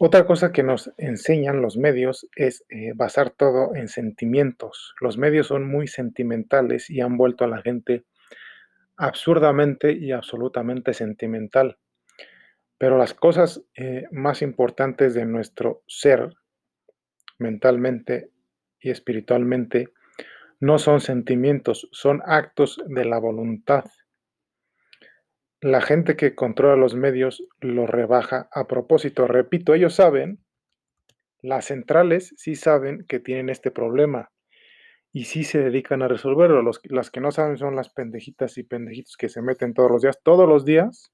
Otra cosa que nos enseñan los medios es eh, basar todo en sentimientos. Los medios son muy sentimentales y han vuelto a la gente absurdamente y absolutamente sentimental. Pero las cosas eh, más importantes de nuestro ser, mentalmente y espiritualmente, no son sentimientos, son actos de la voluntad. La gente que controla los medios lo rebaja a propósito. Repito, ellos saben, las centrales sí saben que tienen este problema y sí se dedican a resolverlo. Las que no saben son las pendejitas y pendejitos que se meten todos los días. Todos los días,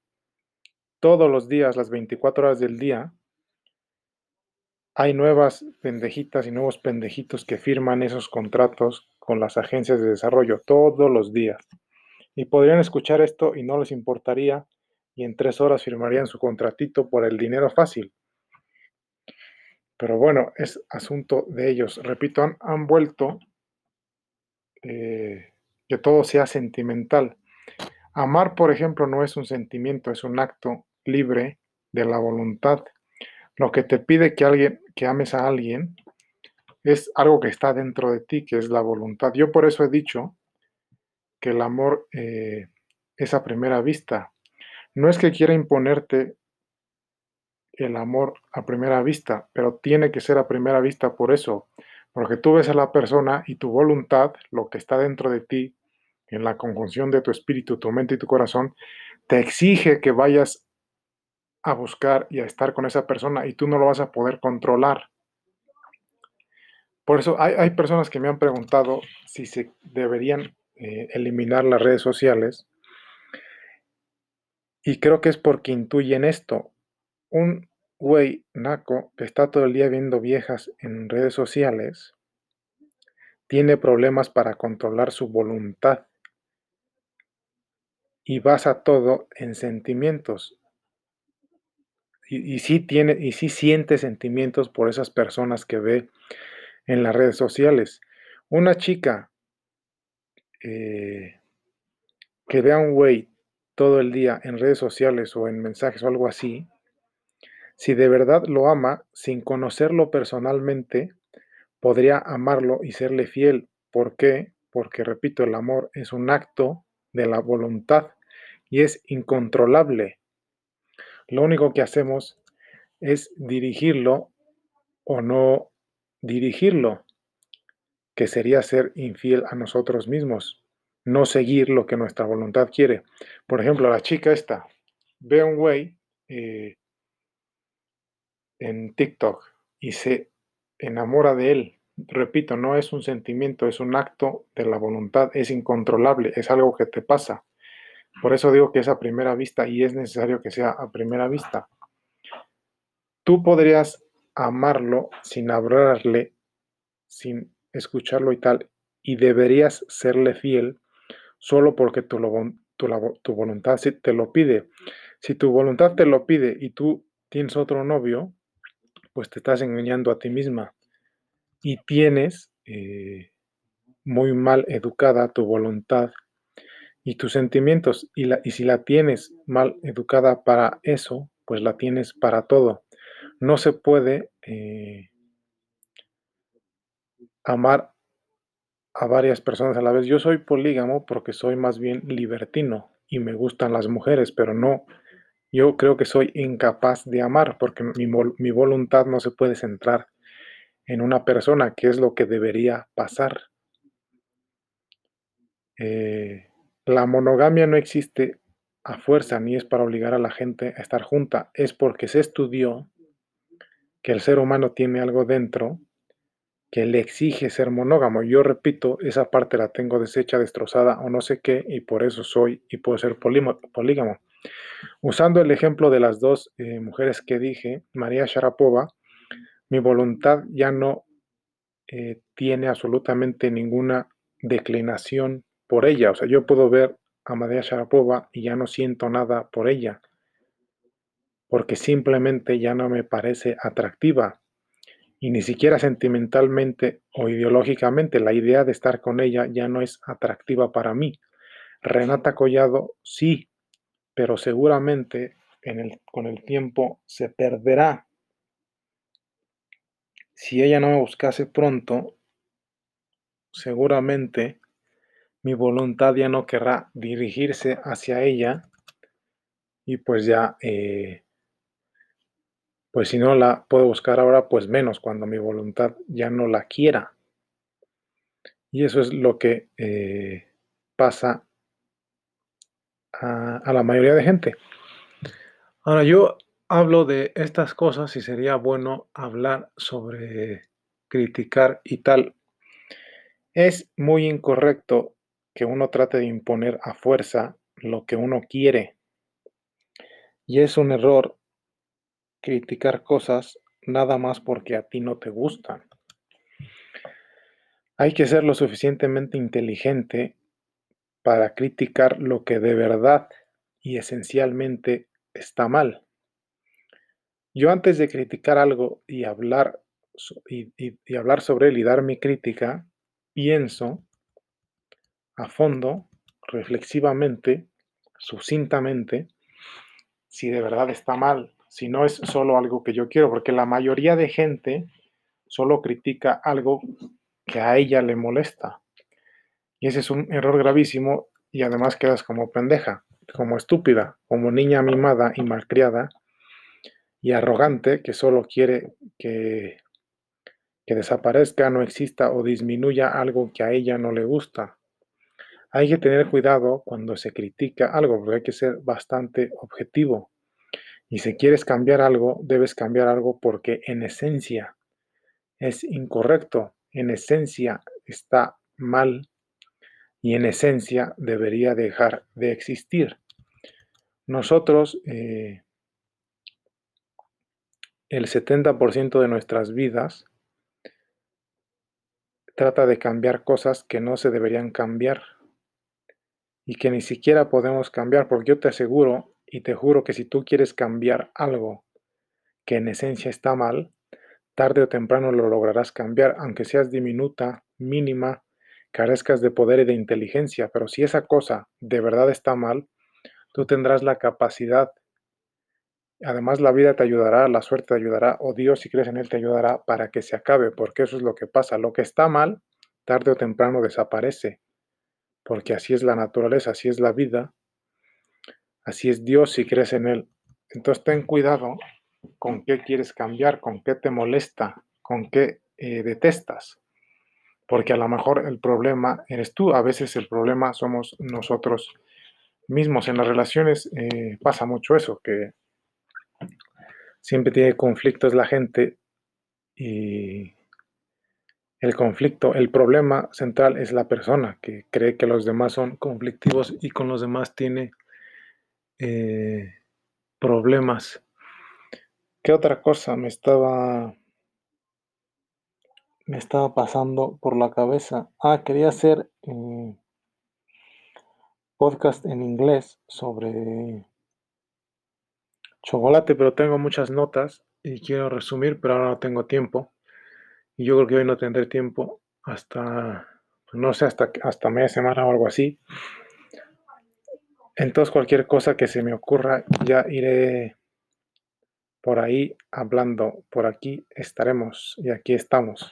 todos los días, las 24 horas del día, hay nuevas pendejitas y nuevos pendejitos que firman esos contratos con las agencias de desarrollo todos los días. Y podrían escuchar esto y no les importaría y en tres horas firmarían su contratito por el dinero fácil. Pero bueno, es asunto de ellos. Repito, han, vuelto eh, que todo sea sentimental. Amar, por ejemplo, no es un sentimiento, es un acto libre de la voluntad. Lo que te pide que alguien, que ames a alguien, es algo que está dentro de ti, que es la voluntad. Yo por eso he dicho el amor eh, es a primera vista. No es que quiera imponerte el amor a primera vista, pero tiene que ser a primera vista por eso, porque tú ves a la persona y tu voluntad, lo que está dentro de ti, en la conjunción de tu espíritu, tu mente y tu corazón, te exige que vayas a buscar y a estar con esa persona y tú no lo vas a poder controlar. Por eso hay, personas que me han preguntado si se deberían eh, eliminar las redes sociales y creo que es porque intuyen esto. Un güey naco que está todo el día viendo viejas en redes sociales tiene problemas para controlar su voluntad y basa todo en sentimientos y, sí tiene, y sí siente sentimientos por esas personas que ve en las redes sociales. Una chica eh, que vea un güey todo el día en redes sociales o en mensajes o algo así, si de verdad lo ama sin conocerlo personalmente, podría amarlo y serle fiel. ¿Por qué? Porque, repito, el amor es un acto de la voluntad y es incontrolable. Lo único que hacemos es dirigirlo o no dirigirlo, que sería ser infiel a nosotros mismos, no seguir lo que nuestra voluntad quiere. Por ejemplo, la chica esta ve un güey eh, en TikTok y se enamora de él. Repito, no es un sentimiento, es un acto de la voluntad, es incontrolable, es algo que te pasa. Por eso digo que es a primera vista y es necesario que sea a primera vista. Tú podrías amarlo sin hablarle, sin escucharlo y tal, y deberías serle fiel solo porque tu, tu, voluntad te lo pide. Si tu voluntad te lo pide y tú tienes otro novio, pues te estás engañando a ti misma y tienes eh, muy mal educada tu voluntad y tus sentimientos, y, la, y si la tienes mal educada para eso, pues la tienes para todo. No se puede eh, amar a varias personas a la vez. Yo soy polígamo porque soy más bien libertino y me gustan las mujeres, pero no, yo creo que soy incapaz de amar porque mi, mi voluntad no se puede centrar en una persona, que es lo que debería pasar. Eh, la monogamia no existe a fuerza ni es para obligar a la gente a estar junta, es porque se estudió que el ser humano tiene algo dentro que le exige ser monógamo. Yo repito, esa parte la tengo deshecha, destrozada o no sé qué, y por eso soy y puedo ser polígamo. Usando el ejemplo de las dos eh, mujeres que dije, María Sharapova, mi voluntad ya no eh, tiene absolutamente ninguna declinación por ella. O sea, yo puedo ver a María Sharapova y ya no siento nada por ella, porque simplemente ya no me parece atractiva. Y ni siquiera sentimentalmente o ideológicamente la idea de estar con ella ya no es atractiva para mí. Renata Collado sí, pero seguramente en el, con el tiempo se perderá. si ella no me buscase pronto, seguramente mi voluntad ya no querrá dirigirse hacia ella y pues ya, eh, pues si no la puedo buscar ahora, pues menos cuando mi voluntad ya no la quiera. Y eso es lo que eh, pasa a, a la mayoría de gente. Ahora yo hablo de estas cosas y sería bueno hablar sobre criticar y tal. Es muy incorrecto que uno trate de imponer a fuerza lo que uno quiere. Y es un error criticar cosas nada más porque a ti no te gustan. Hay que ser lo suficientemente inteligente para criticar lo que de verdad y esencialmente está mal. Yo antes de criticar algo y hablar, y, y hablar sobre él y dar mi crítica, pienso a fondo, reflexivamente, sucintamente, si de verdad está mal, si no es solo algo que yo quiero, porque la mayoría de gente solo critica algo que a ella le molesta. Y ese es un error gravísimo y además quedas como pendeja, como estúpida, como niña mimada y malcriada y arrogante que solo quiere que, que desaparezca, no exista o disminuya algo que a ella no le gusta. Hay que tener cuidado cuando se critica algo, porque hay que ser bastante objetivo. Y si quieres cambiar algo, debes cambiar algo porque en esencia es incorrecto, en esencia está mal y en esencia debería dejar de existir. Nosotros, eh, el 70% de nuestras vidas trata de cambiar cosas que no se deberían cambiar y que ni siquiera podemos cambiar, porque yo te aseguro y te juro que si tú quieres cambiar algo que en esencia está mal, tarde o temprano lo lograrás cambiar, aunque seas diminuta, mínima, carezcas de poder y de inteligencia, pero si esa cosa de verdad está mal, tú tendrás la capacidad. Además, la vida te ayudará, la suerte te ayudará, o Dios, si crees en Él, te ayudará para que se acabe, porque eso es lo que pasa. Lo que está mal, tarde o temprano desaparece porque así es la naturaleza, así es la vida, así es Dios si crees en Él. Entonces ten cuidado con qué quieres cambiar, con qué te molesta, con qué eh, detestas, porque a lo mejor el problema eres tú, a veces el problema somos nosotros mismos. En las relaciones eh, pasa mucho eso, que siempre tiene conflictos la gente y el conflicto, el problema central es la persona que cree que los demás son conflictivos y con los demás tiene eh, problemas. ¿Qué otra cosa me estaba me estaba pasando por la cabeza? Ah, quería hacer eh, podcast en inglés sobre chocolate, pero tengo muchas notas y quiero resumir, pero ahora no tengo tiempo. Y yo creo que hoy no tendré tiempo hasta, no sé, hasta, hasta media semana o algo así. Entonces cualquier cosa que se me ocurra, ya iré por ahí hablando. Por aquí estaremos y aquí estamos.